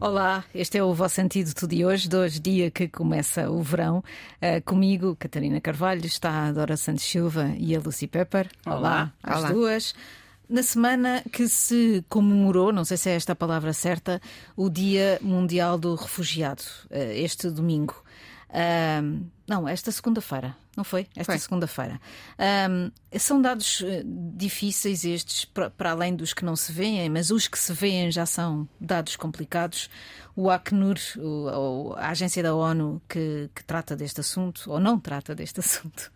Olá, este é o vosso antídoto de hoje, de hoje dia que começa o verão. Uh, comigo, Catarina Carvalho, está a Dora Santos Silva e a Lucy Pepper. Olá, Olá às duas. Na semana que se comemorou, não sei se é esta a palavra certa, o Dia Mundial do Refugiado, uh, este domingo. Uh, não, esta segunda-feira, não foi? Esta segunda-feira. Um, são dados eh, difíceis estes, para, além dos que não se veem, mas os que se veem já são dados complicados. O Acnur, o- a agência da ONU que, que trata deste assunto, ou não trata deste assunto,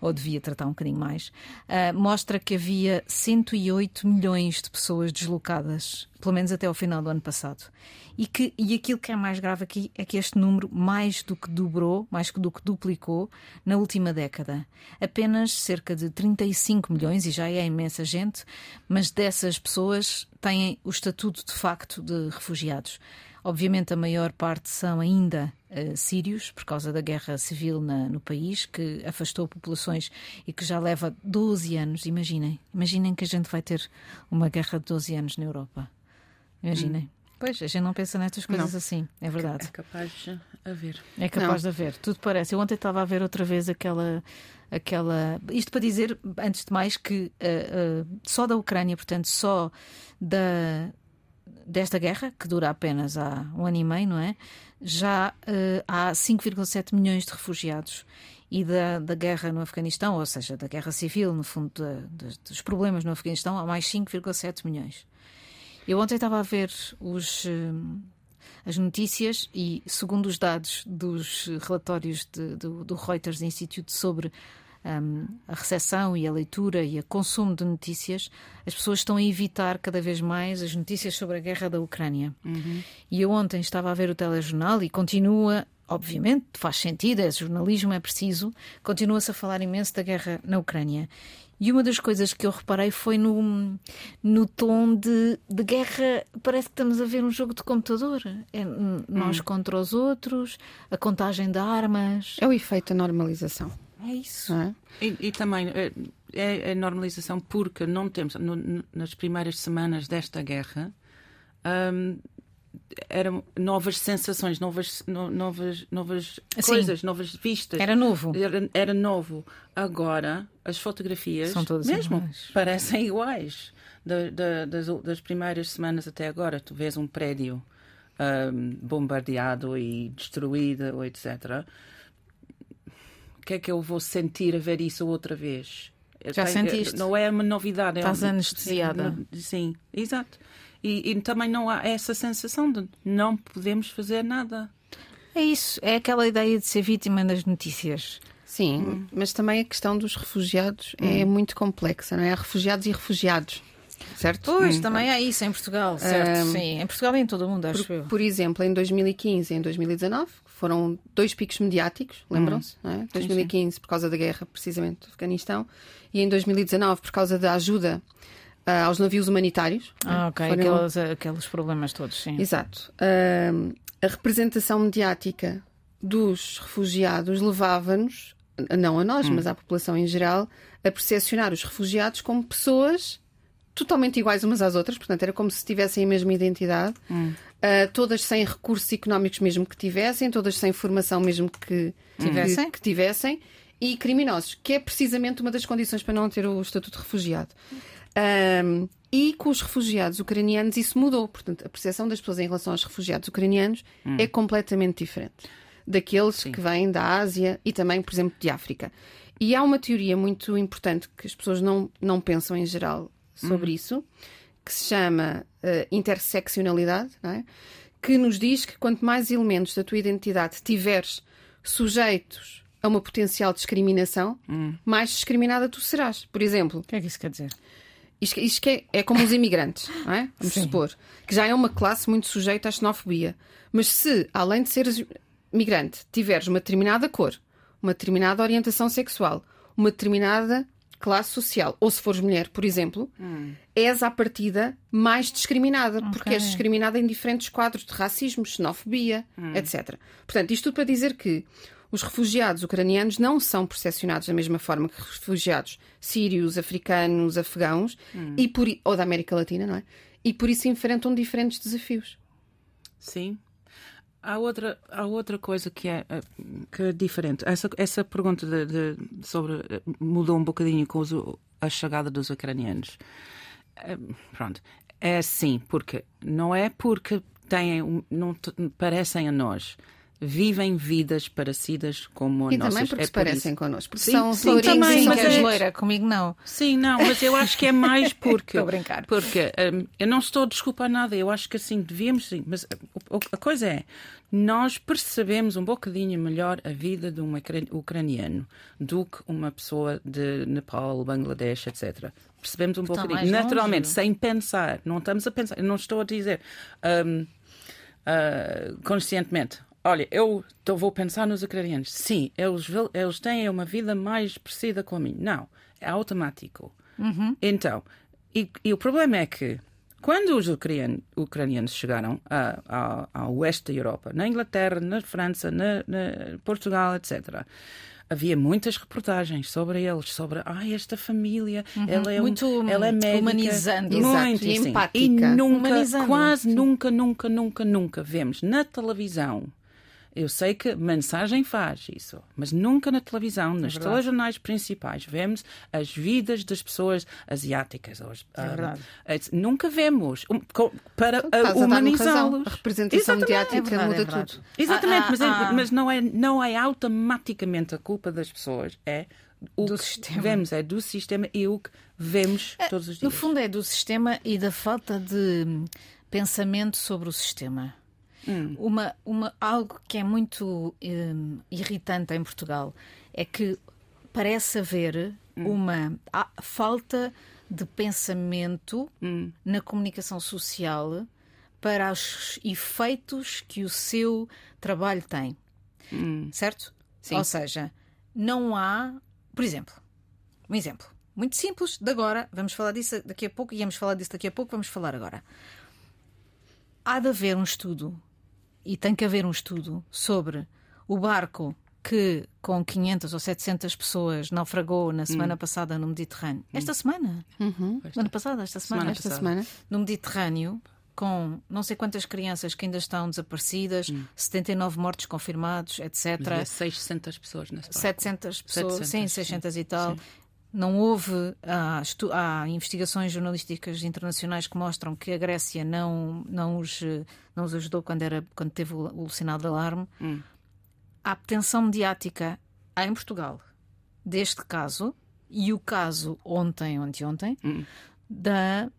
ou devia tratar um bocadinho mais, ah, mostra que havia 108 milhões de pessoas deslocadas, pelo menos até ao final do ano passado. E, que, e aquilo que é mais grave aqui é que este número mais do que dobrou, mais do que duplicou na última década. Apenas cerca de 35 milhões, e já é imensa gente, mas dessas pessoas têm o estatuto de facto de refugiados. Obviamente, a maior parte são ainda eh, sírios, por causa da guerra civil na- no país, que afastou populações e que já leva 12 anos. Imaginem, imaginem que a gente vai ter uma guerra de 12 anos na Europa. Imaginem. Pois, a gente não pensa nestas coisas Não. assim, é verdade. É capaz haver. É capaz Não. de haver, tudo parece. Eu ontem estava a ver outra vez aquela. aquela... Isto para dizer, antes de mais, que ah, ah, só da Ucrânia, portanto, só da, desta guerra, que dura apenas há um ano e meio, não é? Já ah, há 5,7 milhões de refugiados. E da, da guerra no Afeganistão, ou seja, da guerra civil, no fundo, da- dos, dos problemas no Afeganistão, há mais 5,7 milhões. Eu ontem estava a ver os, as notícias e, segundo os dados dos relatórios de- do, do Reuters Institute sobre hum, a recessão e a leitura e o consumo de notícias, as pessoas estão a evitar cada vez mais as notícias sobre a guerra da Ucrânia. E eu ontem estava a ver o telejornal e continua, obviamente, faz sentido, é jornalismo, é preciso, continua-se a falar imenso da guerra na Ucrânia. E uma das coisas que eu reparei foi no, no tom de, de guerra. Parece que estamos a ver um jogo de computador. É, nós contra os outros, a contagem de armas. É o efeito da normalização, É isso. é? E, e também é, é a normalização porque não temos, no- no- nas primeiras semanas desta guerra, hum, eram novas sensações, novas, no- novas, novas Sim. coisas, novas vistas. Era novo. Era, era novo. Agora, as fotografias São todas mesmo iguais. parecem iguais. Da- da- das, das primeiras semanas até agora, tu vês um prédio ahm, bombardeado e destruído, ou etc. O que é que eu vou sentir a ver isso outra vez? Já tenho- sentiste? Não é uma novidade. é Estás um- anestesiada. Sim, não- sim, exato. E, e também não há essa sensação de não podemos fazer nada. É isso. É aquela ideia de ser vítima das notícias. Sim, mas também a questão dos refugiados é muito complexa, não é? Há refugiados e refugiados, certo? Pois, Hum. também é isso em Portugal, certo? Hum. Sim, em Portugal e em todo o mundo, acho eu. Por, por exemplo, em 2015 e em 2019 foram dois picos mediáticos, lembram-se? não é? 2015 por causa da guerra, precisamente, do Afeganistão, e em 2019 por causa da ajuda ah, aos navios humanitários. Ah, ok. Foram- Aqueles, aqueles problemas todos, sim. Exato. Ahm, a representação mediática dos refugiados levava-nos, não a nós, mas à população em geral, a percepcionar os refugiados como pessoas totalmente iguais umas às outras, portanto, era como se tivessem a mesma identidade, ah, todas sem recursos económicos mesmo que tivessem, todas sem formação mesmo que Tivessem? que, que tivessem, e criminosos, que é precisamente uma das condições para não ter o estatuto de refugiado. Ahm, e com os refugiados ucranianos isso mudou. Portanto, a percepção das pessoas em relação aos refugiados ucranianos é completamente diferente daqueles que vêm da Ásia e também, por exemplo, de África. E há uma teoria muito importante que as pessoas não, não pensam em geral sobre isso, que se chama eh, interseccionalidade, é? que nos diz que quanto mais elementos da tua identidade tiveres sujeitos a uma potencial discriminação, mais discriminada tu serás. Por exemplo, O que é que isso quer dizer? Isto, isto é, é como os imigrantes, não é? Vamos Sim. supor que já é uma classe muito sujeita à xenofobia. Mas se, além de seres migrante, tiveres uma determinada cor, uma determinada orientação sexual, uma determinada classe social, ou se fores mulher, por exemplo, és à partida mais discriminada, porque és discriminada em diferentes quadros de racismo, xenofobia, etc. Portanto, isto tudo para dizer que os refugiados ucranianos não são percepcionados da mesma forma que refugiados sírios, africanos, afegãos, e por, ou da América Latina, não é? E por isso enfrentam diferentes desafios. Sim. Há outra, há outra coisa que é, eh, que é diferente. Essa, essa pergunta de, de, sobre eh, mudou um bocadinho com os, a chegada dos ucranianos. Eh, pronto. É assim, porque não é porque têm, não parecem a nós vivem vidas parecidas como a e nossas. também porque é se por parecem isso. connosco. Porque Sim, são sim, também, e mas é- loira, comigo não. Sim, não, mas eu acho que é mais porque. Estou a brincar. Porque hum, eu não estou a desculpar nada, eu acho que assim devíamos sim, mas o- o- a coisa é, nós percebemos um bocadinho melhor a vida de um ucra- ucraniano do que uma pessoa de Nepal, Bangladesh, etc. Percebemos um Está bocadinho, naturalmente, longe. sem pensar, não estamos a pensar, eu não estou a dizer hum, ah, conscientemente. Olha, eu vou pensar nos ucranianos. Sim, eles, eles têm uma vida mais parecida com a minha. Não, é automático. Então, e, e o problema é que quando os ucranianos, ucranianos chegaram a- a- ao oeste da Europa, na Inglaterra, na França, na, na Portugal, etc., havia muitas reportagens sobre eles, sobre ah, esta família, ela é um- Muito ela é médica, humanizando. Muito e empática. E nunca, quase nunca, nunca, nunca, nunca vemos na televisão. Eu sei que mensagem faz isso, mas nunca na televisão, nos verdade. telejornais principais, vemos as vidas das pessoas asiáticas. ou as- ah, verdade. eh, nunca vemos um, para ah, razão. humanizá-los. A representação Exatamente. mediática É verdade, muda é tudo. Exatamente, Ah, mas, é- ah, ah. mas não, é, não é automaticamente a culpa das pessoas, é o Do que sistema. vemos, é do sistema e o que vemos todos os No dias. fundo, é do sistema e da falta de pensamento sobre o sistema. Hum. Uma, uma, algo que é muito hum, irritante em Portugal é que parece haver Hum. uma falta de pensamento Hum. na comunicação social para os efeitos que o seu trabalho tem. Certo? Sim. Ou seja, não há. Por exemplo, um exemplo muito simples de agora, vamos falar disso daqui a pouco, íamos falar disso daqui a pouco, vamos falar agora. Há de haver um estudo, e tem que haver um estudo, sobre o barco que com 500 ou 700 pessoas naufragou na semana passada no Mediterrâneo. Esta semana? Semana passada, esta semana. Semana Esta passada. semana. no Mediterrâneo, com não sei quantas crianças que ainda estão desaparecidas, 79 mortos confirmados, etc. Mas havia 600 pessoas nesse barco. 700 pessoas, 700, sim, sim. 600 e tal. Não houve. Há, há investigações jornalísticas internacionais que mostram que a Grécia não, não, os, não os ajudou quando, era, quando teve o, o sinal de alarme. Hum. Há tensão mediática há em Portugal deste caso e o caso ontem, ontem, ontem, Hum. da,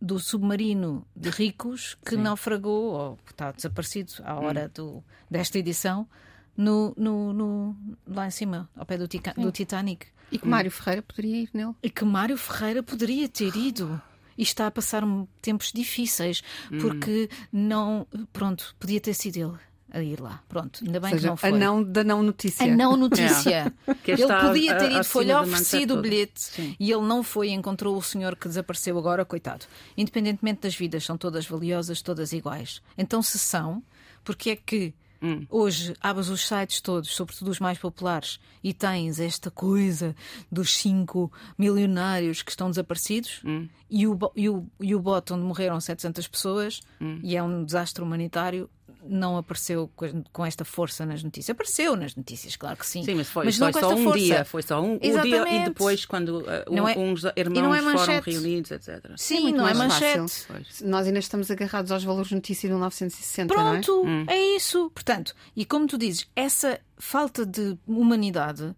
do submarino de ricos que Sim. naufragou, ou está desaparecido à Hum. hora do, desta edição, no, no, no- lá em cima, ao pé do, Tica- do Titanic. E que Mário Ferreira poderia ir nele. E que Mário Ferreira poderia ter ido. E está a passar tempos difíceis, porque não. Pronto, podia ter sido ele a ir lá. Pronto, ainda bem Ou que seja, não foi. a não da não notícia. A não notícia. Que ele está podia ter ido, foi-lhe oferecido o bilhete Sim. e ele não foi e encontrou o senhor que desapareceu agora, coitado. Independentemente das vidas, são todas valiosas, todas iguais. Então, se são, porque é que Hum. hoje abres os sites todos, sobretudo os mais populares, e tens esta coisa dos cinco milionários que estão desaparecidos Hum. e, o, e, o, e o bote onde morreram 700 pessoas Hum. e é um desastre humanitário. Não apareceu co- com esta força nas notícias. Apareceu nas notícias, claro que sim. Sim, mas foi, não foi com só esta um força. dia, foi só um, um dia e depois quando uh, Não é- uns irmãos não é foram reunidos, etc. Sim, muito não é mais manchete. Nós ainda estamos agarrados aos valores de notícia de 1960, não é? Pronto, é? isso. Portanto, e como tu dizes, essa falta de humanidade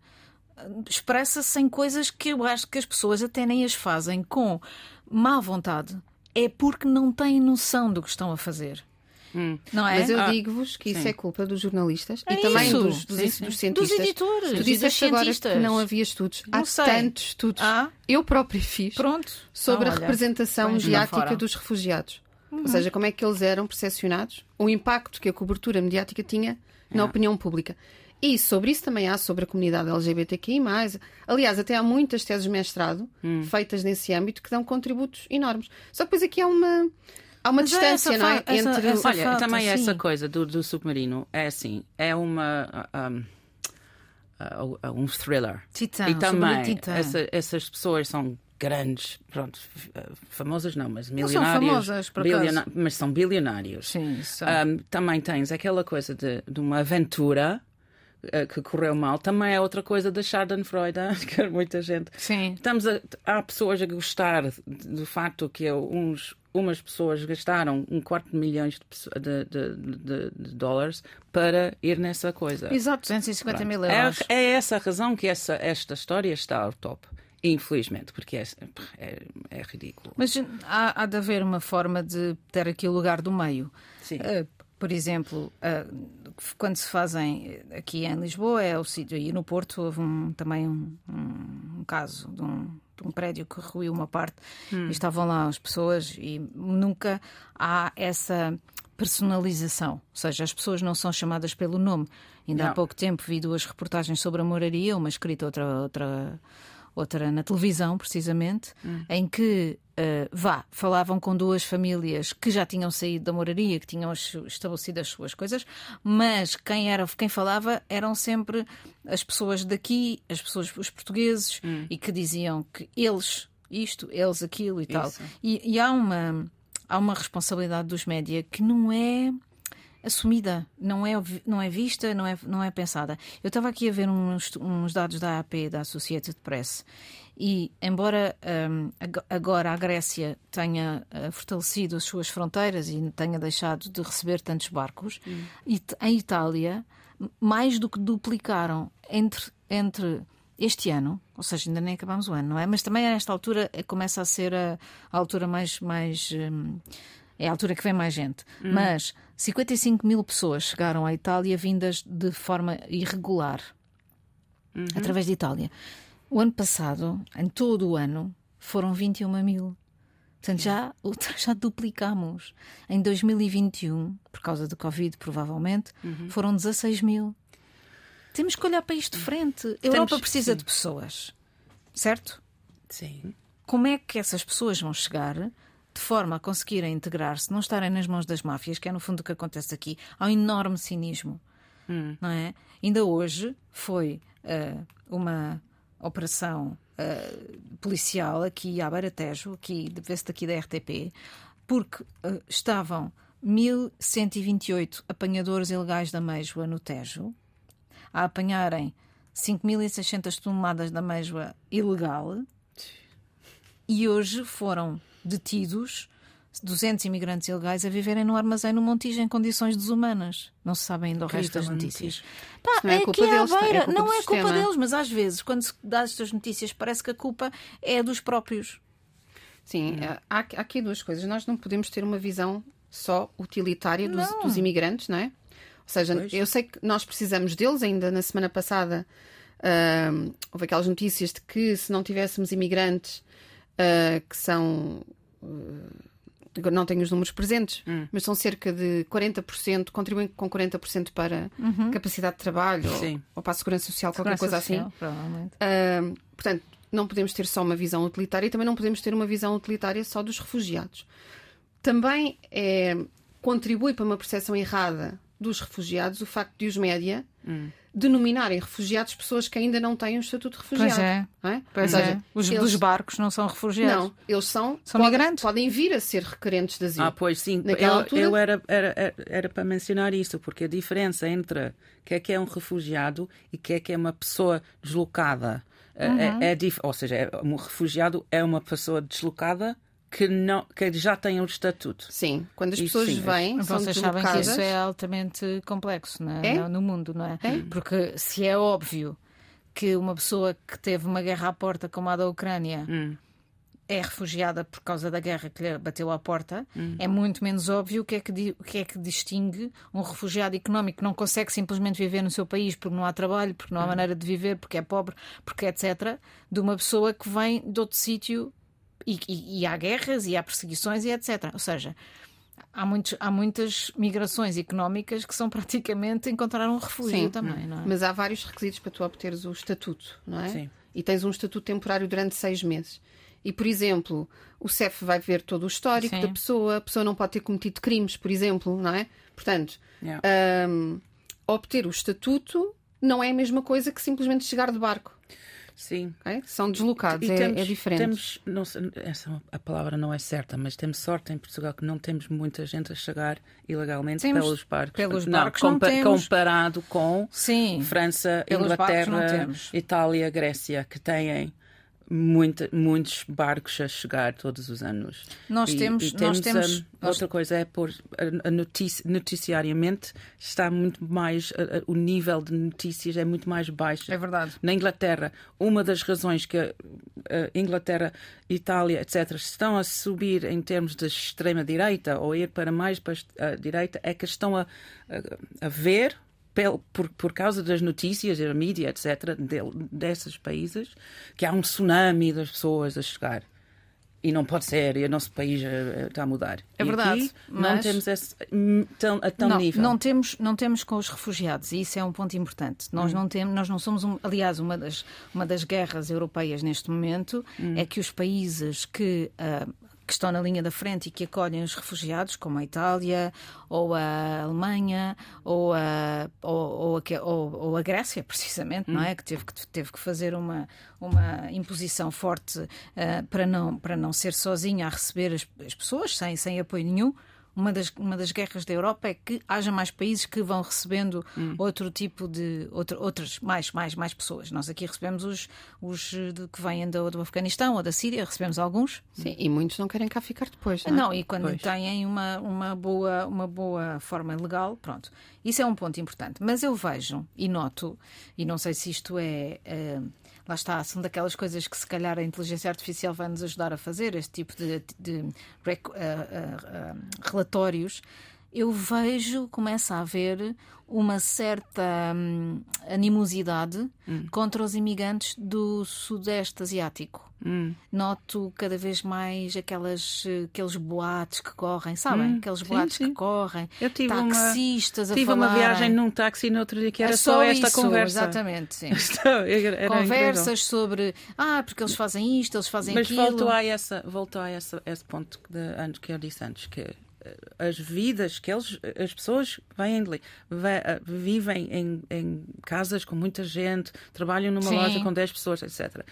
eh, expressa-se em coisas que eu acho que as pessoas até nem as fazem com má vontade. É porque não têm noção do que estão a fazer. Não é? Mas eu Ah, digo-vos que isso sim. é culpa dos jornalistas É e também isso. dos, dos, Sim, dos sim. Dos cientistas. editores Tu dos disseste agora que não havia estudos. Não Há sei. tantos estudos. Ah. Eu própria fiz Pronto. sobre Então, a olha, representação mediática. Uhum. dos refugiados. Ou seja, como é que eles eram percepcionados, o impacto que a cobertura mediática tinha na opinião pública. E sobre isso também há sobre a comunidade LGBTQI. Aliás, até há muitas teses de mestrado Hum. feitas nesse âmbito que dão contributos enormes. Só que depois aqui há uma, há uma Mas é distância, essa não é? essa- Entre essa- Olha, falta, também sim. essa coisa do, do submarino é assim, é uma um, uh, um thriller. Titã, e também Titã. essa- essas pessoas são grandes, pronto, famosas não, mas são milionários. famosas, por acaso. bilioná- mas são bilionários. Sim, isso. Um, também tens aquela coisa de, de uma aventura que correu mal. Também é outra coisa da Schadenfreude, que muita gente. Sim. Estamos a, há pessoas a gostar do facto que eu- uns, umas pessoas gastaram um quarto de milhões de, de- de- de- dólares para ir nessa coisa. Exato, 250 mil É, euros. é essa a razão que essa, esta história está ao top. Infelizmente, porque é, é, é ridículo. Mas há, há de haver uma forma de ter aqui o lugar do meio. Sim. Uh, por exemplo, uh, quando se fazem aqui em Lisboa, é o sítio, e no Porto houve um- também um, um- caso de um, de um prédio que ruiu uma parte e estavam lá as pessoas e nunca há essa personalização, ou seja, as pessoas não são chamadas pelo nome. Ainda há Não. pouco tempo vi duas reportagens sobre a moraria, uma escrita, outra, outra, outra na televisão, precisamente, em que eh, vá, falavam com duas famílias que já tinham saído da moraria, que tinham estabelecido as suas coisas, mas quem era quem falava eram sempre as pessoas daqui, as pessoas, os portugueses, e que diziam que eles isto, eles aquilo e tal. Isso. E, e há uma há uma responsabilidade dos média que não é assumida, não é, não é vista, não é, não é pensada. Eu estava aqui a ver uns, uns dados da AP, da Associated Press, e embora hum, ag- agora a Grécia tenha eh, fortalecido as suas fronteiras e tenha deixado de receber tantos barcos, It- em Itália, mais do que duplicaram entre, entre este ano, ou seja, ainda nem acabamos o ano, não é? Mas também a esta altura eh, começa a ser a, a altura mais. mais hum, é a altura que vem mais gente. Mas 55 mil pessoas chegaram à Itália vindas de forma irregular através de Itália. O ano passado, em todo o ano, foram 21 mil. Portanto, já, já duplicamos. Em 2021, por causa do Covid, provavelmente, foram 16 mil. Temos que olhar para isto de frente. A Europa precisa sim. de pessoas, certo? Sim. Como é que essas pessoas vão chegar de forma a conseguirem integrar-se, não estarem nas mãos das máfias, que é no fundo o que acontece aqui? Há um enorme cinismo, não é? Ainda hoje foi ah, uma operação ah, policial aqui à Beira Tejo, aqui, vê-se daqui da RTP, porque ah, estavam 1128 apanhadores ilegais da Meijoa no Tejo a apanharem 5.600 toneladas da Meijoa ilegal e hoje foram detidos 200 imigrantes ilegais a viverem no armazém no Montijo em condições desumanas. Não se sabe ainda o resto das notícias. Pá, não é é culpa é deles, pá, é beira. culpa não é culpa deles, mas às vezes, quando se dá estas notícias, parece que a culpa é dos próprios. Sim, Hum. há, há aqui duas coisas. Nós não podemos ter uma visão só utilitária dos, Não. dos imigrantes, não é? Ou seja, Pois. eu sei que nós precisamos deles, ainda na semana passada houve aquelas notícias de que se não tivéssemos imigrantes ah, que são. agora não tenho os números presentes, Hum. mas são cerca de 40%, contribuem com 40% para capacidade de trabalho ou, ou para a segurança social, qualquer Uhum. Segurança coisa assim. Social, Provavelmente. Ahm, portanto, não podemos ter só uma visão utilitária e também não podemos ter uma visão utilitária só dos refugiados. Também é, contribui para uma percepção errada dos refugiados o facto de os média denominarem refugiados pessoas que ainda não têm o estatuto de refugiado. Pois é. não é? Pois é. Os eles- dos barcos não são refugiados. Não, eles são, São podem, migrantes. podem vir a ser requerentes de asilo. Ah, pois sim. Naquela eu, altura- eu era, era, era- para mencionar isso, porque a diferença entre o que é que é um refugiado e o que é que é uma pessoa deslocada é- Uhum. é, é dif- Ou seja, é- um refugiado é uma pessoa deslocada que, não, que já tem o estatuto. Sim, quando as Isso pessoas sim, vêm, são Vocês sabem que isso é altamente complexo não é? É? No- no mundo, não é? É. Porque se é óbvio que uma pessoa que teve uma guerra à porta, como a da Ucrânia, Hum. é refugiada por causa da guerra que lhe bateu à porta, Hum. é muito menos óbvio o que, é que, o que é que distingue um refugiado económico que não consegue simplesmente viver no seu país porque não há trabalho, porque não há maneira de viver, porque é pobre, porque etc., de uma pessoa que vem de outro sítio e, e- e há guerras e há perseguições e etc. Ou seja, há, muitos, há muitas migrações económicas que são praticamente encontrar um refúgio Sim. também, não é? Mas há vários requisitos para tu obteres o estatuto, não é? Sim. E tens um estatuto temporário durante seis meses. E, por exemplo, o CEF vai ver todo o histórico Sim. da pessoa, a pessoa não pode ter cometido crimes, por exemplo, não é? Portanto, Yeah. hum, obter o estatuto não é a mesma coisa que simplesmente chegar de barco. Sim. ok? São deslocados, é, temos, é diferente. Temos, não essa a palavra não é certa, mas temos sorte em Portugal que não temos muita gente a chegar ilegalmente Temos. pelos barcos. Pelos não, barcos não compa- temos. comparado com Sim. França, não Inglaterra. Itália, Grécia, que têm muita, muitos barcos a chegar todos os anos. Nós E- temos- e nós temos, temos- hum, nós- Outra coisa é por a, notici- noticiariamente está muito mais a- a- o nível de notícias é muito mais baixo. É verdade. Na Inglaterra, uma das razões que a, a Inglaterra, Itália, etc., estão a subir em termos de extrema-direita ou ir para mais para a direita é que estão a, ver, por, por causa das notícias e da mídia, etc., del- desses países, que há um tsunami das pessoas a chegar. E não pode ser, e o nosso país eh, está a mudar. É E verdade, aqui não mas- temos esse, hum, tão, a tão não, nível. não temos não temos com os refugiados e isso é um ponto importante Hum. nós não temos nós não somos um, aliás uma das uma das guerras europeias neste momento Hum. é que os países que ah, que estão na linha da frente e que acolhem os refugiados, como a Itália, ou a Alemanha, ou a, ou, ou a, ou- a Grécia, precisamente, não é? Que teve que, teve que fazer uma, uma imposição forte ah, para, não, para não ser sozinha a receber as, as pessoas, sem, sem apoio nenhum. Uma das, uma das guerras da Europa é que haja mais países que vão recebendo outro tipo de. Outro, outras, mais, mais, mais pessoas. Nós aqui recebemos os, os de- que vêm do, do Afeganistão ou da Síria, recebemos alguns. Sim, e muitos não querem cá ficar depois. Não, é? Não, e quando Pois. têm uma, uma, boa, uma boa forma legal, pronto. Isso é um ponto importante. Mas eu vejo e noto, e não sei se isto é. eh, lá está, são daquelas coisas que se calhar a inteligência artificial vai nos ajudar a fazer, este tipo de, de rec- eh, eh, eh, relatórios. Eu vejo, começa a haver uma certa hum, animosidade contra os imigrantes do Sudeste Asiático Hum. noto cada vez mais aquelas, eh, aqueles boatos que correm, sabem? Hum, aqueles sim, boatos sim. que correm, Eu tive uma- taxistas a Tive falarem. uma viagem num táxi no outro dia que era É só, esta isso, conversa. Exatamente, sim. Conversas sobre ah, porque eles fazem isto, eles fazem Mas aquilo. voltou a, essa, voltou a essa, esse ponto de, que eu disse antes, que as vidas que eles, as pessoas vêm de eh, vivem em, em casas com muita gente, trabalham numa Sim. loja com 10 pessoas, etc.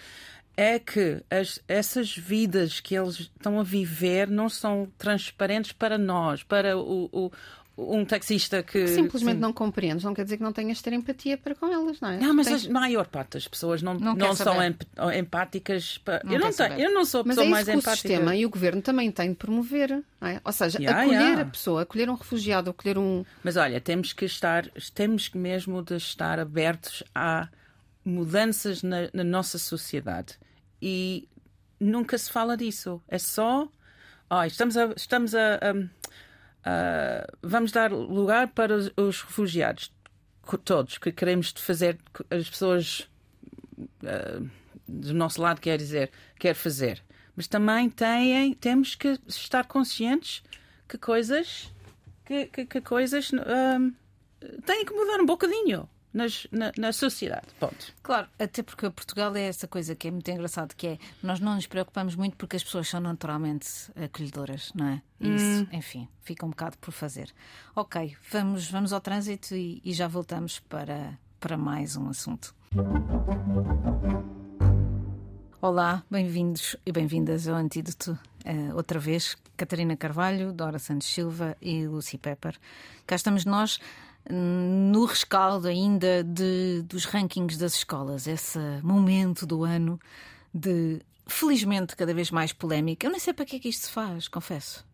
É que as, essas vidas que eles estão a viver não são transparentes para nós, para o, o- um taxista que. Simplesmente não compreendes, não quer dizer que não tenhas de ter empatia para com elas, não é? Não, mas Tens- a maior parte das pessoas não, Não não, são emp- empáticas. pa- Não eu, não tenho, eu não sou a Mas pessoa é isso mais que o empática. sistema e o governo também têm de promover. é? Ou seja, Yeah, acolher yeah. a pessoa, acolher um refugiado, acolher um. Mas olha, temos que estar, temos que mesmo de estar abertos a mudanças na, na nossa sociedade. E nunca se fala disso. É só. "Ai, estamos a. Estamos a, a- a- vamos dar lugar para os, os refugiados. Todos que queremos fazer. As pessoas ah, do nosso lado quer dizer, quer fazer. Mas também têm, temos que estar conscientes que coisas que, que, que coisas ahm, têm que mudar um bocadinho nas, na, na sociedade. Ponto. Claro, até porque Portugal é essa coisa que é muito engraçado, que é nós não nos preocupamos muito porque as pessoas são naturalmente acolhedoras, não é? E Isso, enfim, fica um bocado por fazer. Ok, vamos, vamos ao trânsito e, e já voltamos para, para mais um assunto. Olá, bem-vindos e bem-vindas ao Antídoto. eh, outra vez, Catarina Carvalho, Dora Santos Silva e Lucy Pepper. Cá estamos nós hum, no rescaldo ainda de, dos rankings das escolas, esse momento do ano de, felizmente, cada vez mais polémica. Eu nem sei para que é que isto se faz, confesso.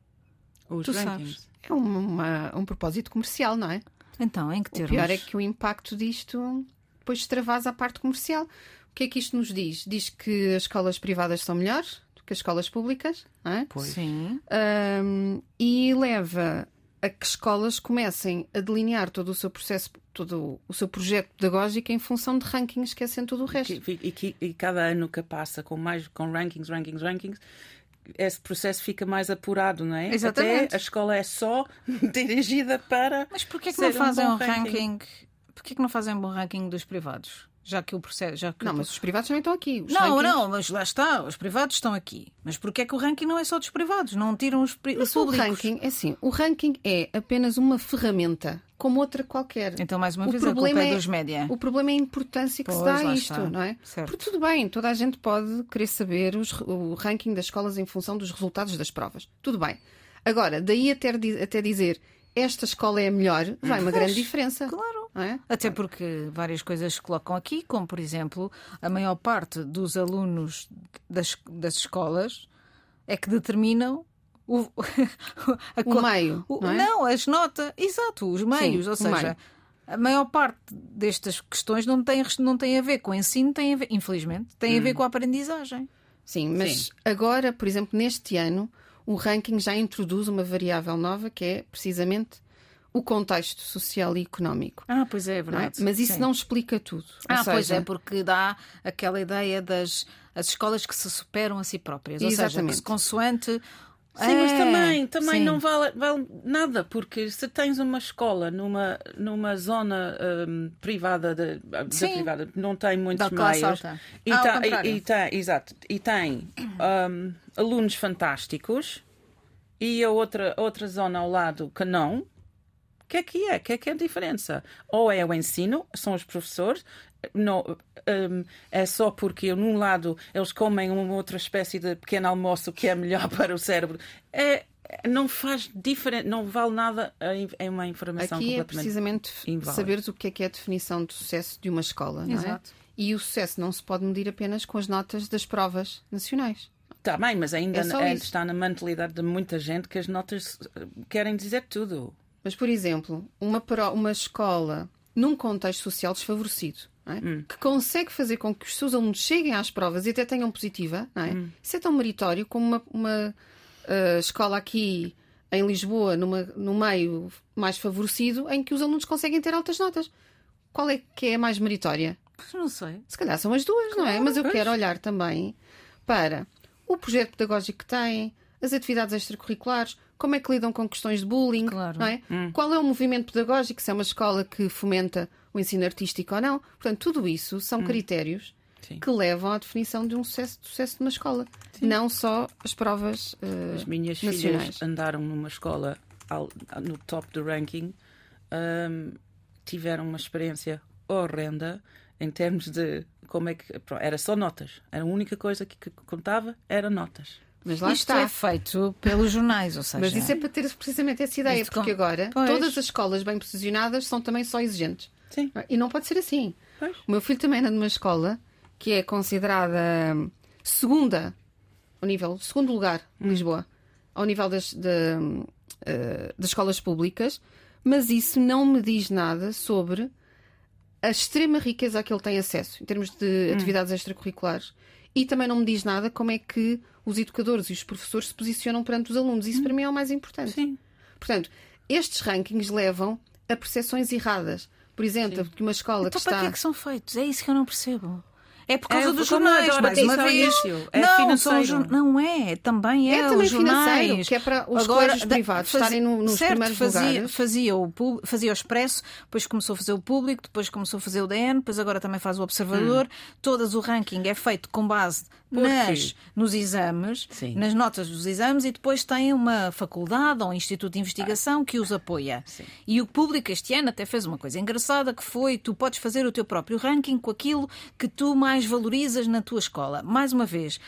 Os Tu rankings. É uma- um propósito comercial, não é? Então, em que O termos? pior é que o impacto disto depois extravasa a parte comercial. O que é que isto nos diz? Diz que as escolas privadas são melhores do que as escolas públicas, não é? Pois. Sim, Ahm, e leva a que escolas comecem a delinear todo o seu processo, todo o seu projeto pedagógico em função de rankings, esquecendo tudo o resto. Que- E, que- e cada ano que passa com mais com rankings, rankings, rankings, esse processo fica mais apurado, não é? Exatamente. Até a escola é só dirigida para. mas porquê que ser não fazem um um bom ranking? Porquê que não fazem um bom ranking dos privados? Já que o processo. Já que Não, o- mas os privados também estão aqui. Não, rankings- não, mas lá está, os privados estão aqui. Mas porquê é que o ranking não é só dos privados? Não tiram os, pri- Mas os o públicos? ranking, é assim, o ranking é apenas uma ferramenta, como outra qualquer. Então, mais uma O vez, a culpa problema é é- dos média. O problema é a importância que se Pois, dá a isto, está. não é? Certo. Porque tudo bem, toda a gente pode querer saber os- o ranking das escolas em função dos resultados das provas. Tudo bem. Agora, daí até, até dizer esta escola é a melhor, vai uma grande diferença. Claro. Não é? Até porque várias coisas se colocam aqui, como por exemplo, a maior parte dos alunos das, das escolas é que determinam o, a O meio, o- não é? as notas, exato, os meios, Sim, ou seja, meio. a maior parte destas questões não tem, não tem a ver com o ensino, tem a ver, infelizmente, tem a ver com a aprendizagem. Sim, mas Sim. agora, por exemplo, neste ano, o ranking já introduz uma variável nova que é precisamente o contexto social e económico. Ah, pois é, é não é? verdade. Mas isso Sim. não explica tudo. Ah, Ou pois seja, é, porque dá aquela ideia das as escolas que se superam a si próprias. Ou seja, que Exatamente. se consoante. Sim, mas É, também, também sim. não vale, vale nada, porque se tens uma escola numa, numa zona hum, privada, de, de Sim. privada, não tem muitos meios, e, Ah, tá- e, e tem, exato, e tem hum, alunos fantásticos e a outra, outra zona ao lado que não, o que é que é? O que é que é a diferença? Ou é o ensino, são os professores, não, hum, é só porque num lado eles comem uma outra espécie de pequeno almoço que é melhor para o cérebro. É, não faz diferença, não vale nada, é é uma informação Aqui é completamente. precisamente inválida. saberes o que é que é a definição de sucesso de uma escola, não é? Exato. E o sucesso não se pode medir apenas com as notas das provas nacionais. Está Tá bem, mas ainda É só é- está na mentalidade de muita gente que as notas eh, querem dizer tudo. Mas, por exemplo, uma, uma escola num contexto social desfavorecido, é? Hum. que consegue fazer com que os seus alunos cheguem às provas e até tenham positiva, é? Hum. isso é tão meritório como uma, uma, ah, escola aqui em Lisboa, numa, no meio mais favorecido, em que os alunos conseguem ter altas notas. Qual é que é a mais meritória? Não sei. Se calhar são as duas, não é? Mas eu pois. quero olhar também para o projeto pedagógico que têm, as atividades extracurriculares, como é que lidam com questões de bullying, Claro. não é? Qual é o movimento pedagógico, se é uma escola que fomenta o ensino artístico ou não. Portanto, tudo isso são critérios Sim. que levam à definição de um sucesso, de sucesso de uma escola. Não só as provas eh, As minhas nacionais. filhas andaram numa escola ao- no top do ranking, hum, tiveram uma experiência horrenda em termos de como é que. Era só notas. Era a única coisa que, que contava, era notas. Mas lá Isto está. é feito pelos jornais, ou seja. Mas isso é para ter precisamente essa ideia, Isto porque com- agora Pois. todas as escolas bem posicionadas são também só exigentes. Sim. E não pode ser assim. Pois. O meu filho também anda numa escola que é considerada hum, segunda, ao nível, segundo lugar em Lisboa, ao nível das, de, hum, eh, das escolas públicas, mas isso não me diz nada sobre a extrema riqueza a que ele tem acesso em termos de atividades extracurriculares. E também não me diz nada como é que os educadores e os professores se posicionam perante os alunos. Isso para mim é o mais importante. Sim. Portanto, estes rankings levam a percepções erradas. Por exemplo, que uma escola Então que para está. que é que são feitos? É isso que eu não percebo. É por causa É, dos jornais, mais uma vez. é não, são financeiro. jor- não é, também é, É também os jornais. que é para os Agora, colégios privados fazia- estarem no- nos certo, primeiros fazia, lugares. Fazia o, fazia o Expresso, depois começou a fazer o Público, depois começou a fazer o DN, depois agora também faz o Observador. Hum. Todas o ranking é feito com base nas, nos exames, Sim. nas notas dos exames e depois tem uma faculdade ou um instituto de investigação que os apoia. E o Público este ano até fez uma coisa engraçada que foi tu podes fazer o teu próprio ranking com aquilo que tu mais valorizas na tua escola. Mais uma vez,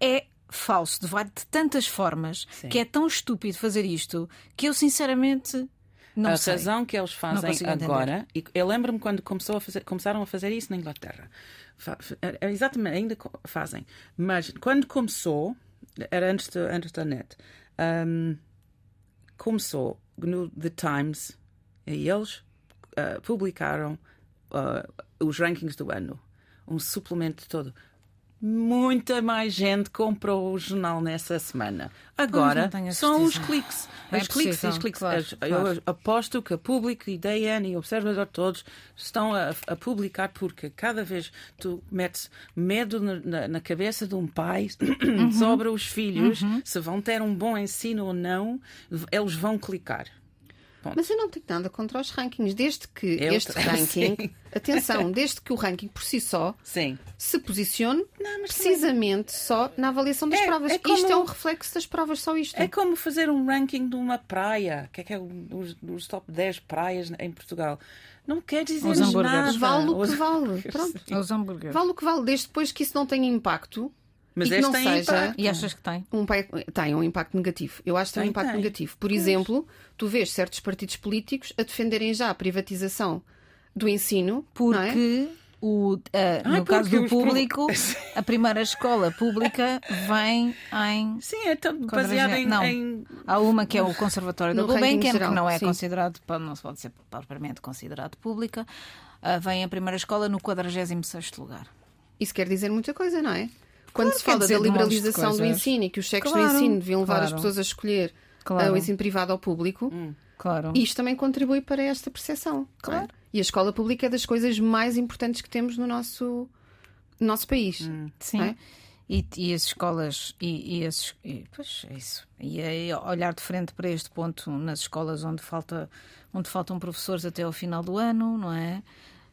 é falso de, tantas formas Sim. que é tão estúpido fazer isto que eu sinceramente não a sei. razão que eles fazem agora, e eu lembro-me quando começou a fazer- começaram a fazer isso na Inglaterra. Fa- é exatamente, ainda fazem. Mas quando começou, era antes, de, antes da net, hum, começou no The Times e eles ah, publicaram ah, os rankings do ano, um suplemento todo. Muita mais gente comprou o jornal nessa semana. Agora são os cliques. É Os cliques, os cliques. claro. Eu aposto que a Público e DN e o Observador todos estão a, a publicar porque cada vez tu metes medo na, na- cabeça de um pai Uhum. sobre os filhos, se vão ter um bom ensino ou não, eles vão clicar. Ponto. Mas eu não tenho nada contra os rankings, desde que Eu este t- ranking, Sim. atenção, desde que o ranking por si só Sim. se posicione Não, precisamente só na avaliação das É- provas. é como- Isto é um reflexo das provas, só isto. É como fazer um ranking de uma praia, que é que é os, os top 10 praias em Portugal. Não quer dizer nada. Vale o que vale. Pronto. Os hambúrgueres. Vale o que vale, desde depois que isso não tenha impacto Mas e que este não tem seja impacto. E achas que tem? um tem um impacto negativo. Eu acho que tem um Tem, impacto tem. negativo. Por exemplo, tu vês certos partidos políticos a defenderem já a privatização do ensino, é? Porque o, ah, Ai, no caso do pro- público, a primeira escola pública vem em. Sim, é tão baseado em, Não. em- Há uma que é o Conservatório da No ranking Gulbenkian, que não é sim. considerado, não se pode ser propriamente considerado pública. Ah, vem a primeira escola no 46 lugar. Isso quer dizer muita coisa, não é? Quando se quer fala dizer da liberalização do ensino e que os cheques Claro, do ensino deviam levar as claro. pessoas a escolher Claro. ah, o ensino privado ao público, Claro. isto também contribui para esta percepção. é? Claro. E a escola pública é das coisas mais importantes que temos no nosso, no nosso país. Sim. não é? E, e as escolas, e, e esses, e, pois é isso. E aí olhar de frente para este ponto nas escolas onde, falta, onde faltam professores até ao final do ano, não é?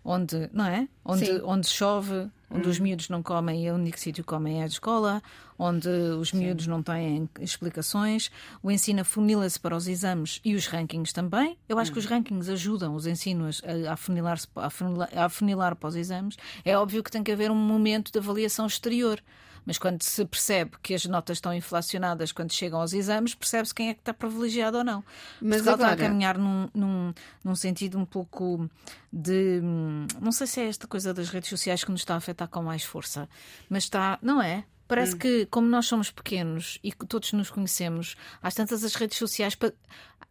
Onde, não é? Onde, Sim. onde chove, onde Hum. os miúdos não comem e o único sítio que comem é a escola, onde os miúdos não têm explicações, o ensino afunila-se para os exames e os rankings também. Eu acho que Hum. os rankings ajudam os ensinos a, a afunilar-se a afunilar, a afunilar para os exames. É óbvio que tem que haver um momento de avaliação exterior. Mas quando se percebe que as notas estão inflacionadas quando chegam aos exames, percebe-se quem é que está privilegiado ou não. Mas Portugal está a agora- caminhar num, num, num sentido um pouco de. hum, Não sei se é esta coisa das redes sociais que nos está a afetar com mais força, mas está. Não é? Parece que, como nós somos pequenos e que todos nos conhecemos, às tantas as redes sociais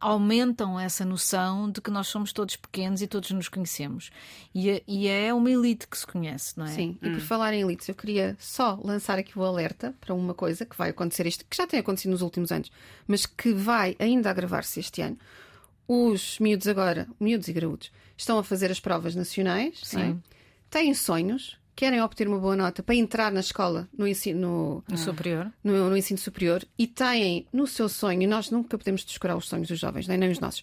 aumentam essa noção de que nós somos todos pequenos e todos nos conhecemos. E, é- e é uma elite que se conhece, não é? Sim, e por falar em elites, eu queria só lançar aqui o alerta para uma coisa que vai acontecer este, que já tem acontecido nos últimos anos, mas que vai ainda agravar-se este ano. Os miúdos agora, miúdos e graúdos, estão a fazer as provas nacionais, é? Sim. têm sonhos, querem obter uma boa nota para entrar na escola, no ensino, No superior. no, no ensino superior e têm no seu sonho, e nós nunca podemos descurar os sonhos dos jovens, nem, nem os nossos,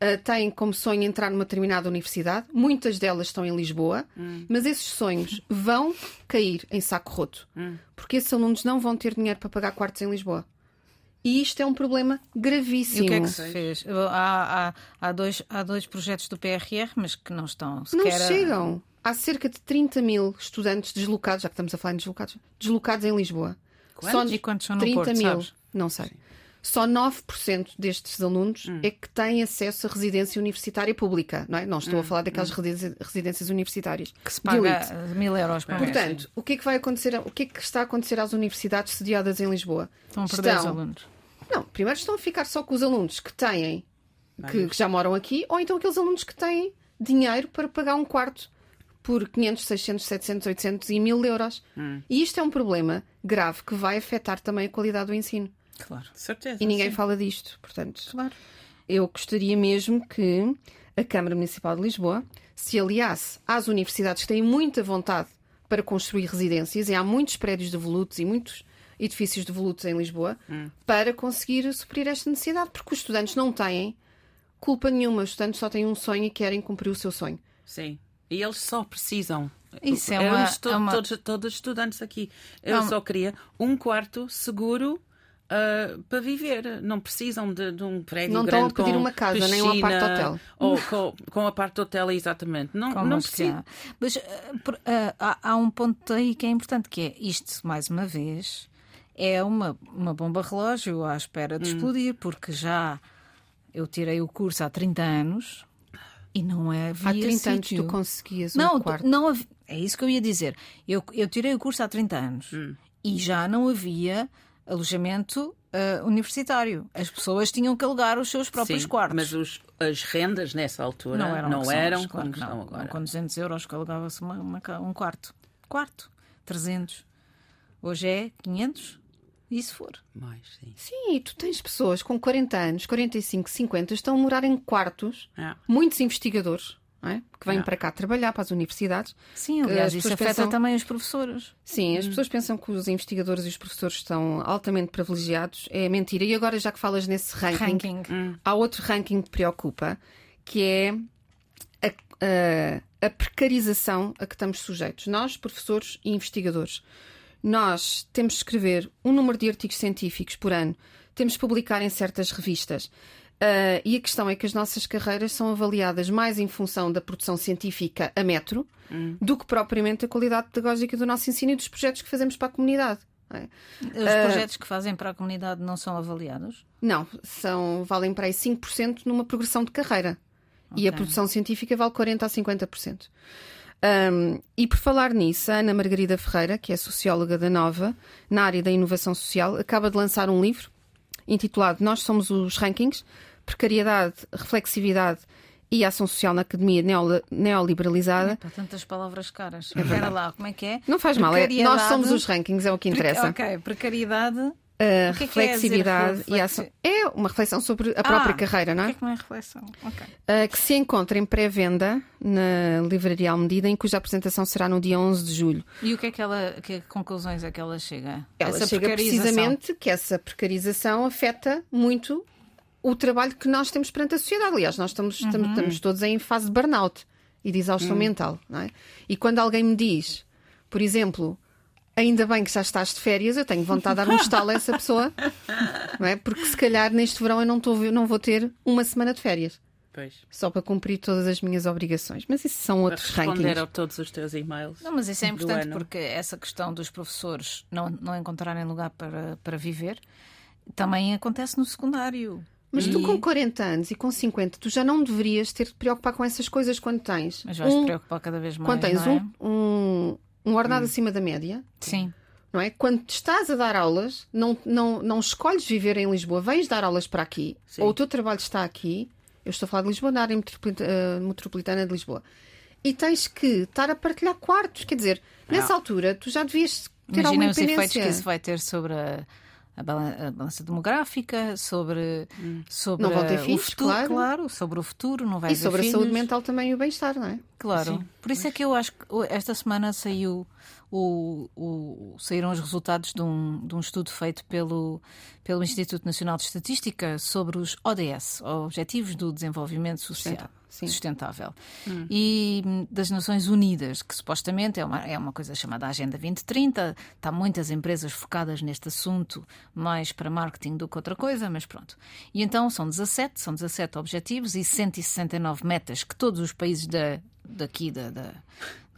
ah, têm como sonho entrar numa determinada universidade, muitas delas estão em Lisboa, mas esses sonhos vão cair em saco roto, porque esses alunos não vão ter dinheiro para pagar quartos em Lisboa. E isto é um problema E gravíssimo. o que é que se fez? Há, há, há, dois, há dois projetos do PRR, mas que não estão Não sequer. a- chegam. Há cerca de 30 mil estudantes deslocados, já que estamos a falar em deslocados, deslocados em Lisboa. Quantos? E quantos são no 30 Porto, mil. sabes? Não sei. Só 9% destes alunos Hum. é que têm acesso a residência universitária pública, não é? Não Hum, estou a falar daquelas residência- residências universitárias. Que se paga mil euros mês. Portanto, o que é que vai acontecer? O que é que está a acontecer às universidades sediadas em Lisboa? Estão a perder os alunos. Não, primeiro estão a ficar só com os alunos que têm, que, que já moram aqui, ou então aqueles alunos que têm dinheiro para pagar um quarto por 500, 600, 700, 800 e 1000 euros. E isto é um problema grave que vai afetar também a qualidade do ensino. Claro. Certeza. E ninguém sim. fala disto. Portanto, Claro. eu gostaria mesmo que a Câmara Municipal de Lisboa se aliasse às universidades que têm muita vontade para construir residências, e há muitos prédios de volutos e muitos edifícios de volutos em Lisboa, para conseguir suprir esta necessidade, porque os estudantes não têm culpa nenhuma, os estudantes só têm um sonho e querem cumprir o seu sonho. Sim. E eles só precisam. Isso é uma- estou- é uma- todos, todos estudantes aqui. Eu uma- só queria um quarto seguro ah, para viver. Não precisam de, de um prédio Não estão grande a pedir uma casa, nem um piscina, apart-hotel. Ou com, com apart-hotel, exatamente. Não, Como não os que precisa. há. Mas por- eh, há, há um ponto aí que é importante, que é isto, mais uma vez, é uma, uma bomba relógio à espera Hum. de explodir, porque já eu tirei o curso há 30 anos e não é Há havia 30 anos sítio. tu conseguias um não, quarto. não é isso que eu ia dizer. Eu, eu tirei o curso há 30 anos Hum. e já não havia alojamento eh, universitário. As pessoas tinham que alugar os seus próprios Sim, quartos. Mas os, as rendas nessa altura Não eram, não que são, eram claro como não. agora. Com 200 euros que alugava-se uma- uma ca- um quarto. Quarto. 300. Hoje é 500. E se for? Mais, sim. Sim, tu tens pessoas com 40 anos, 45, 50, estão a morar em quartos, É. muitos investigadores, é? que vêm Yeah. para cá trabalhar para as universidades. Sim, aliás, as isso pessoas afeta pensam- também os professores. Sim, as pessoas pensam que os investigadores e os professores estão altamente privilegiados. É mentira. E agora, já que falas nesse ranking, Ranking. há outro ranking que preocupa, que é a, a- a precarização a que estamos sujeitos. Nós, professores e investigadores, nós temos de escrever um número de artigos científicos por ano, temos de publicar em certas revistas. Ah, e a questão é que as nossas carreiras são avaliadas mais em função da produção científica a metro do que propriamente a qualidade pedagógica do nosso ensino e dos projetos que fazemos para a comunidade. é? Os projetos que fazem para a comunidade não são avaliados? Não, são, valem para aí 5% numa progressão de carreira. E a produção científica vale 40% a 50%. Um, e por falar nisso, a Ana Margarida Ferreira, que é socióloga da Nova, na área da inovação social, acaba de lançar um livro intitulado Nós Somos os Rankings, Precariedade, Reflexividade e Ação Social na Academia Neoli- Neoliberalizada. Para tantas palavras caras. Espera lá, como é que é? Não faz mal, é, nós somos os rankings, é o que interessa. Ok, precariedade. A que é que é reflexividade dizer e ação. É uma reflexão sobre a própria Ah, carreira, não é? que é que não é reflexão? Ok. Uh, que se encontra em pré-venda na Livraria Almedida, em cuja apresentação será no dia 11 de julho. E o que é que ela, que conclusões é que ela chega? Ela Essa chega precisamente que essa precarização afeta muito o trabalho que nós temos perante a sociedade. Aliás, nós estamos, Uhum. estamos, estamos todos em fase de burnout e de exaustão mental. Não é? E quando alguém me diz, por exemplo, ainda bem que já estás de férias, eu tenho vontade de dar um estalo a essa pessoa, não é? porque se calhar neste verão eu não, estou, não vou ter uma semana de férias. Pois. Só para cumprir todas as minhas obrigações. Mas isso são Para outros responder rankings. a todos os teus e-mails. Não, mas isso é importante porque essa questão dos professores não, não encontrarem lugar para, para viver também acontece no secundário. Mas tu E- com 40 anos e com 50, tu já não deverias ter de preocupar com essas coisas quando tens. Mas vais te um, preocupar cada vez mais. quando tens não é? Um, um ordenado acima da média, Sim. não é? Quando estás a dar aulas, não, não, não escolhes viver em Lisboa, vens dar aulas para aqui, Sim. ou o teu trabalho está aqui, eu estou a falar de Lisboa, na área eh, metropolitana de Lisboa, e tens que estar a partilhar quartos, quer dizer, nessa Ah. altura tu já devias ter Imagina alguma os efeitos que isso vai ter sobre a, a balan- a balança demográfica, sobre, sobre Não vão ter o filhos, futuro, claro. sobre o futuro, não vai E sobre a filhos. saúde mental também e o bem-estar, não é? Claro. Sim, Por isso é que eu acho que esta semana saiu o, o- saíram os resultados de um, de um estudo feito pelo, pelo Instituto Nacional de Estatística sobre os ODS, Objetivos do Desenvolvimento Social Sim. Sustentável, e hum, das Nações Unidas, que supostamente é uma, é uma coisa chamada Agenda 2030. Está muitas empresas focadas neste assunto, mais para marketing do que outra coisa, mas pronto. E então são 17, são 17 objetivos e 169 metas que todos os países da, daqui da, da-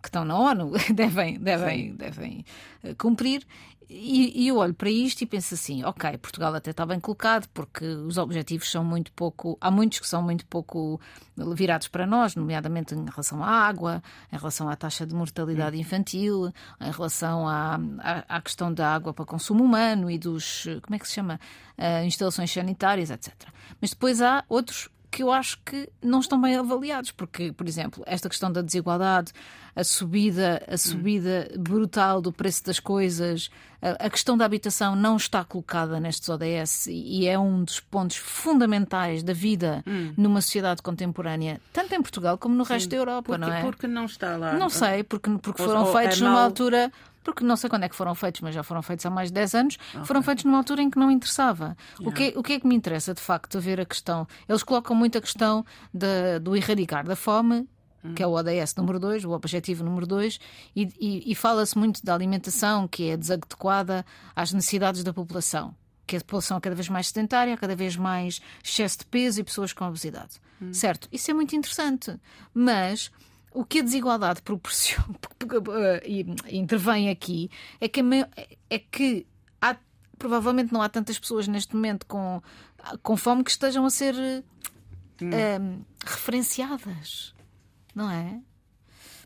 que estão na ONU devem, devem, devem eh, cumprir. E, e eu olho para isto e penso assim: ok, Portugal até está bem colocado, porque os objetivos são muito pouco. Há muitos que são muito pouco virados para nós, nomeadamente em relação à água, em relação à taxa de mortalidade infantil, em relação à, à, à questão da água para consumo humano e dos. como é que se chama? Ah, instalações sanitárias, etc. Mas depois há outros que eu acho que não estão bem avaliados, porque, por exemplo, esta questão da desigualdade, a subida, a subida brutal do preço das coisas, a, questão da habitação não está colocada nestes ODS e, é um dos pontos fundamentais da vida numa sociedade contemporânea, tanto em Portugal como no resto da Europa, Porque, não é? porque não está lá. Não sei, porque, porque foram ou feitos é numa mau- altura. Porque não sei quando é que foram feitos, mas já foram feitos há mais de 10 anos. Foram feitos numa altura em que não interessava. O, que, o que é que me interessa, de facto, ver a questão? Eles colocam muito a questão da- do erradicar da fome, que é o ODS número 2, o objetivo número 2, e, e- e fala-se muito da alimentação que é desadequada às necessidades da população. Que a população é cada vez mais sedentária, cada vez mais excesso de peso e pessoas com obesidade. Certo? Isso é muito interessante. Mas o que a desigualdade proporciona e intervém aqui é que, é que há, provavelmente não há tantas pessoas neste momento com, com fome que estejam a ser eh, referenciadas, não é?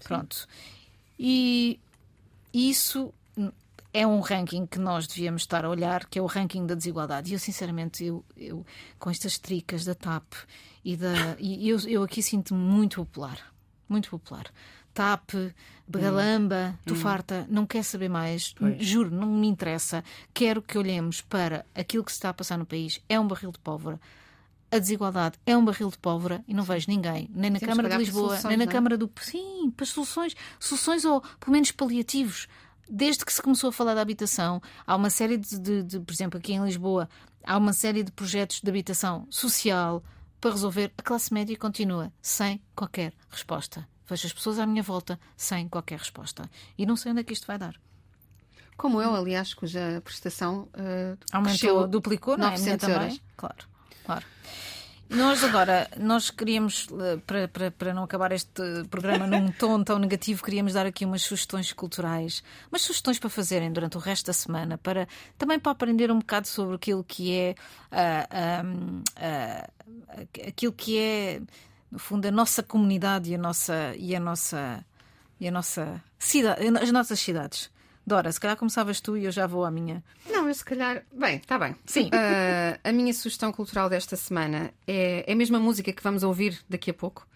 Pronto. E isso é um ranking que nós devíamos estar a olhar, que é o ranking da desigualdade. E eu, sinceramente, eu, eu com estas tricas da TAP e da. E eu, eu aqui sinto-me muito popular. Muito popular. TAP, Begalamba, tu farta, não quer saber mais, juro, não me interessa. Quero que olhemos para aquilo que se está a passar no país. É um barril de pólvora. a desigualdade é um barril de pólvora e não vejo ninguém, nem na Temos Câmara de Lisboa, soluções, nem na não é? Câmara do. Sim, para soluções, soluções ou pelo menos paliativos. Desde que se começou a falar da habitação, há uma série de, de- de- por exemplo, aqui em Lisboa, há uma série de projetos de habitação social para resolver. A classe média continua sem qualquer resposta. Vejo as pessoas à minha volta sem qualquer resposta. E não sei onde é que isto vai dar. Como eu, aliás, cuja prestação uh, Aumentou, cresceu duplicou, não é? A minha 900 também. euros. Claro, claro. Nós agora, nós queríamos, eh, para, para, para não acabar este programa num tom tão negativo, queríamos dar aqui umas sugestões culturais, umas sugestões para fazerem durante o resto da semana, para também para aprender um bocado sobre aquilo que é ah, ah, ah, aquilo que é, no fundo, a nossa comunidade e a nossa e a nossa e a nossa cidade, as nossas cidades. Dora, se calhar começavas tu e eu já vou à minha. Eu se calhar. Bem, está bem. Sim. Ah, a minha sugestão cultural desta semana é, é a mesma música que vamos ouvir daqui a pouco.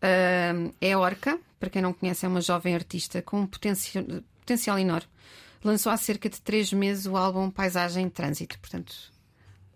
Ah, é a Orca, para quem não conhece, é uma jovem artista com um potencial, potencial enorme. Lançou há cerca de três meses o álbum Paisagem em Trânsito. Portanto,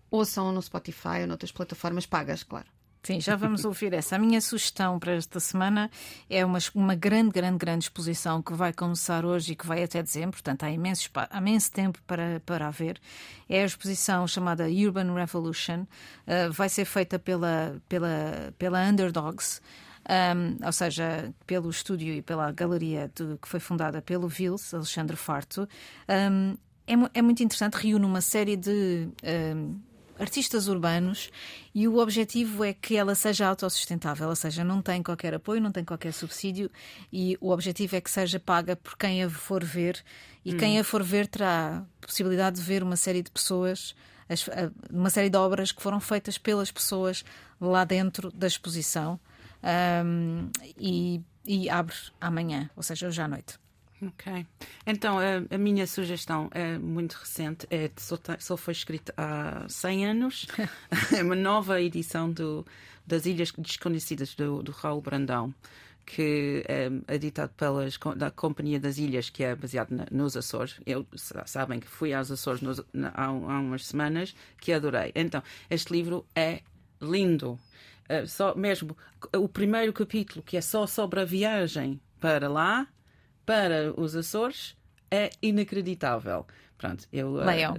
ouçam no Spotify ou noutras plataformas pagas, claro. Sim, já vamos ouvir essa. A minha sugestão para esta semana é uma, uma grande, grande, grande exposição que vai começar hoje e que vai até dezembro, portanto há imenso, há imenso tempo para, para ver. É a exposição chamada Urban Revolution. Uh, vai ser feita pela, pela, pela Underdogs. Um, ou seja, pelo estúdio e pela galeria de- que foi fundada pelo Vils, Alexandre Farto. Um, é, mu- é muito interessante, reúne uma série de um, artistas urbanos e o objetivo é que ela seja autossustentável, ou seja, não tem qualquer apoio, não tem qualquer subsídio e o objetivo é que seja paga por quem a for ver e quem a for ver terá a possibilidade de ver uma série de pessoas, uma série de obras que foram feitas pelas pessoas lá dentro da exposição Ahm, e, e abre amanhã, ou seja, hoje à noite. Ok. Então, a, a minha sugestão é muito recente, é, só, só foi escrita há 100 anos. é uma nova edição do, das Ilhas Desconhecidas do, do Raul Brandão, que é editado pelas, da Companhia das Ilhas, que é baseado na- nos Açores. Eu, sa- sabem que fui aos Açores nos- na- há, há umas semanas, que adorei. Então, este livro é lindo. Uh, só mesmo o primeiro capítulo, que é só sobre a viagem para lá, para os Açores, é inacreditável. Pronto, eu. uh, Leiam.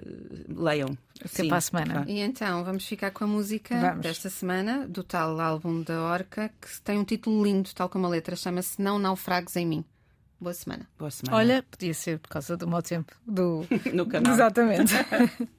leiam. Até Sim, para a semana. claro. E então, vamos ficar com a música Vamos. desta semana, do tal álbum da Orca, que tem um título lindo, tal como a letra, chama-se Não Naufragues em Mim. Boa semana. Boa semana. Olha, podia ser por causa do mau tempo do no canal. Exatamente.